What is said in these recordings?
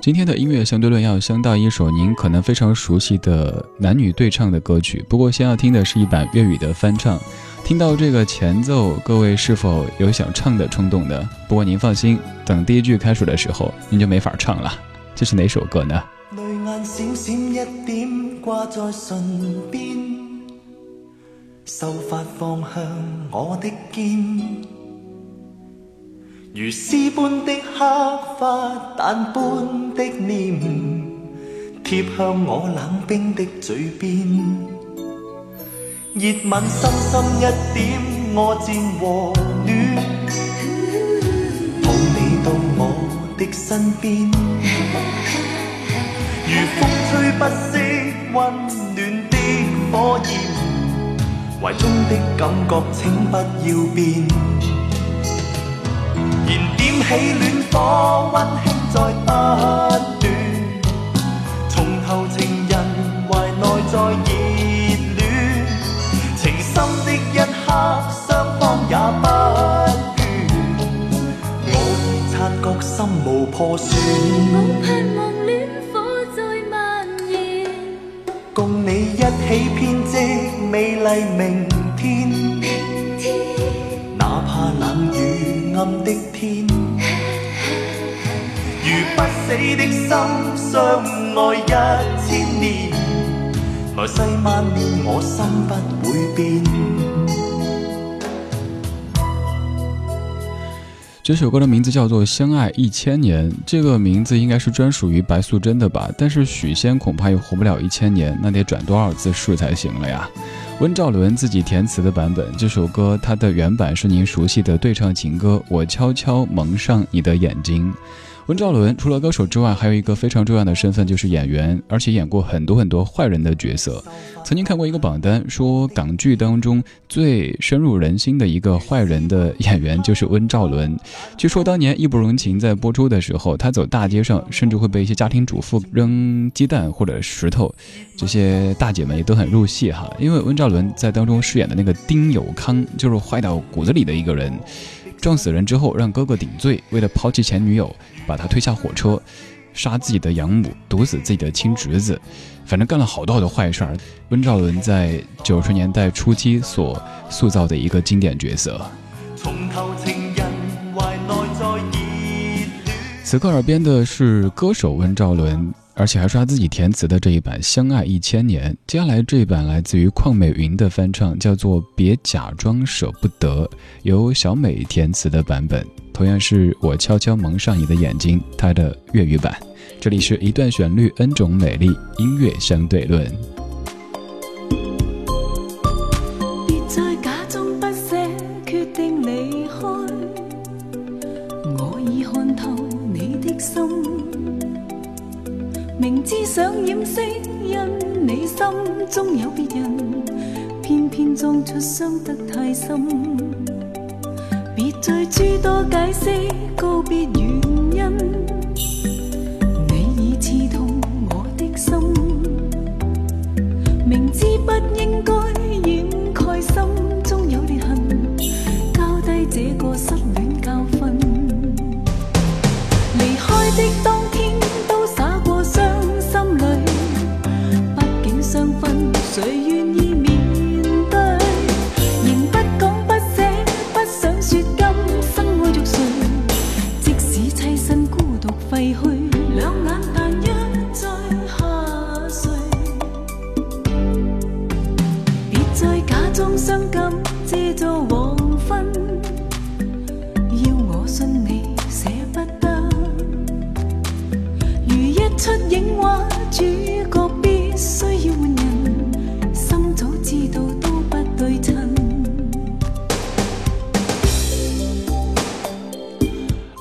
今天的音乐相对论要相到一首您可能非常熟悉的男女对唱的歌曲，不过先要听的是一版粤语的翻唱。听到这个前奏，各位是否有想唱的冲动呢？不过您放心，等第一句开始的时候，您就没法唱了。这是哪首歌呢？泪眼闪闪一点挂在唇边，秀发放向我的肩。如丝般的黑发，淡般的脸，贴向我冷冰的嘴边。热吻深深一点，我渐和暖，抱你到我的身边。如风吹不熄温暖的火焰，怀中的感觉请不要变。燃点起暖火，温馨再不断。从头情人怀内再热恋，情深的一刻，双方也不倦。我已察觉心无破损。我盼望暖火再蔓延，共你一起编织美丽明天。暗的。不死的心，相爱一千年，来世万年，我心不会变。这首歌的名字叫做《相爱一千年》，这个名字应该是专属于白素贞的吧？但是许仙恐怕又活不了一千年，那得转多少次世才行了呀？温兆伦自己填词的版本，这首歌它的原版是您熟悉的对唱情歌《我悄悄蒙上你的眼睛》。温兆伦除了歌手之外，还有一个非常重要的身份就是演员，而且演过很多很多坏人的角色。曾经看过一个榜单，说港剧当中最深入人心的一个坏人的演员就是温兆伦。据说当年《义不容情》在播出的时候，他走大街上，甚至会被一些家庭主妇扔鸡蛋或者石头，这些大姐们也都很入戏哈。因为温兆伦在当中饰演的那个丁有康，就是坏到骨子里的一个人。撞死人之后，让哥哥顶罪，为了抛弃前女友，把他推下火车，杀自己的养母，毒死自己的亲侄子，反正干了好多好多坏事儿。温兆伦在九十年代初期所塑造的一个经典角色。此刻耳边的是歌手温兆伦。而且还刷自己填词的这一版《相爱一千年》，接下来这一版来自于邝美云的翻唱，叫做《别假装舍不得》，由小美填词的版本，同样是我悄悄蒙上你的眼睛，它的粤语版。这里是一段旋律，N 种美丽，音乐相对论。想掩饰，因你心中有别人，偏偏装出伤得太深。别再诸多解释告别原因，你已刺痛我的心，明知不应该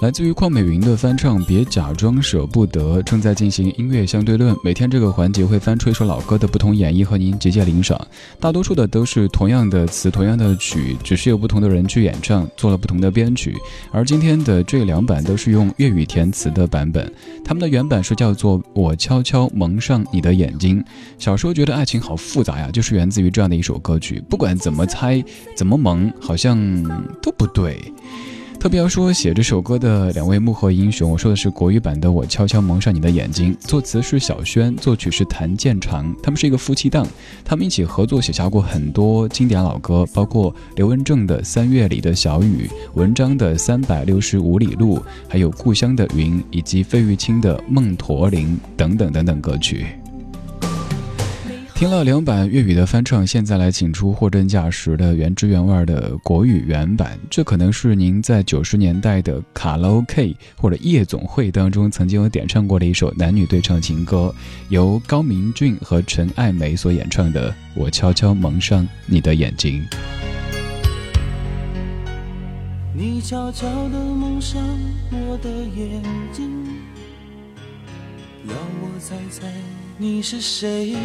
来自于邝美云的翻唱《别假装舍不得》，正在进行音乐相对论。每天这个环节会翻出一首老歌的不同演绎和您直接领赏。大多数的都是同样的词、同样的曲，只是有不同的人去演唱，做了不同的编曲。而今天的这两版都是用粤语填词的版本。他们的原版是叫做《我悄悄蒙上你的眼睛》。小时候觉得爱情好复杂呀，就是源自于这样的一首歌曲。不管怎么猜、怎么蒙，好像都不对。特别要说写这首歌的两位幕后英雄，我说的是国语版的《我悄悄蒙上你的眼睛》，作词是小轩，作曲是谭健常，他们是一个夫妻档，他们一起合作写下过很多经典老歌，包括刘文正的《三月里的小雨》，文章的《三百六十五里路》，还有故乡的云，以及费玉清的《梦驼铃》等等等等歌曲。听了两版粤语的翻唱，现在来请出货真价实的原汁原味的国语原版。这可能是您在九十年代的卡拉 OK 或者夜总会当中曾经有点唱过的一首男女对唱情歌，由高明骏和陈爱梅所演唱的《我悄悄蒙上你的眼睛》。你悄悄地蒙上我的眼睛，让我猜猜你是谁？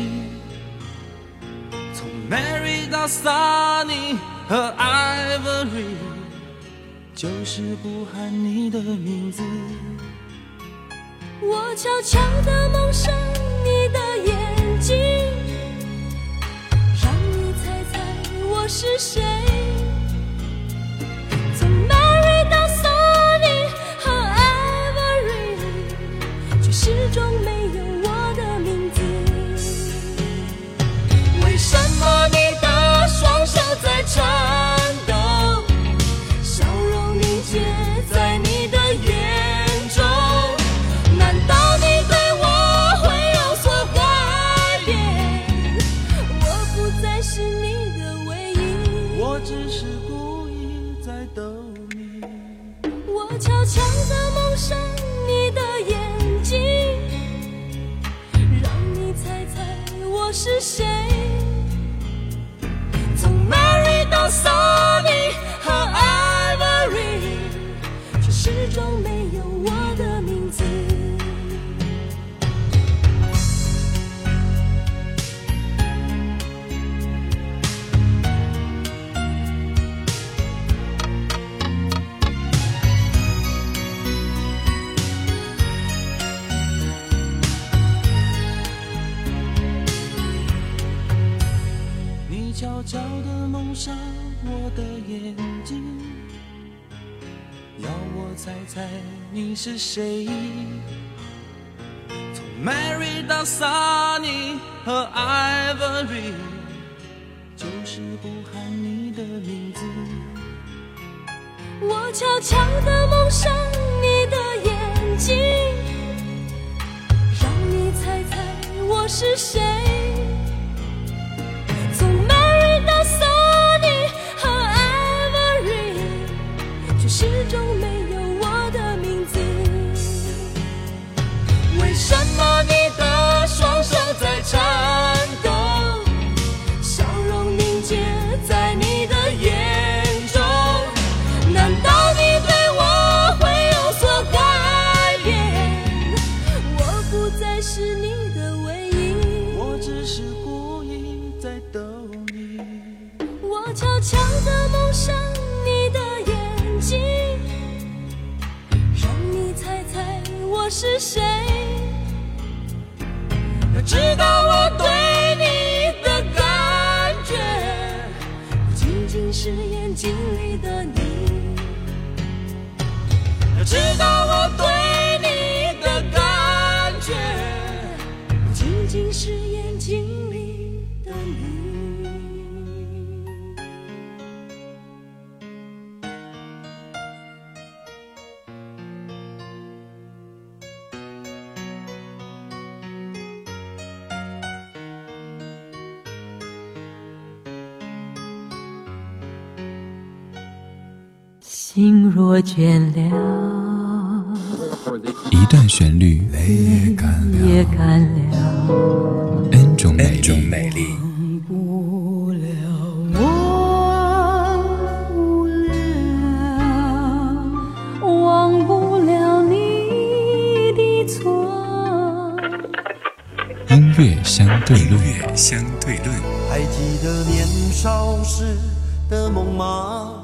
从 Mary 到 Sunny 和 Ivory，就是不喊你的名字。我悄悄地蒙上你的眼睛，让你猜猜我是谁。是谁。我的眼睛，要我猜猜你是谁？从 Mary 到 Sunny 和 Ivory，就是不喊你的名字。我悄悄地蒙上你的眼睛，让你猜猜我是谁。为什么你的双手在颤抖？笑容凝结在你的眼中，难道你对我会有所改变？我不再是你的唯一。我只是故意在逗你。我悄悄地蒙上你的眼睛，让你猜猜我是谁。知道我对你的感觉，不仅仅是眼睛里的你。知道我心若倦了，一段旋律，也干了，N 种美丽。不了，忘不了，忘不了你的错。音乐相对论，相对论。还记得年少时的梦吗？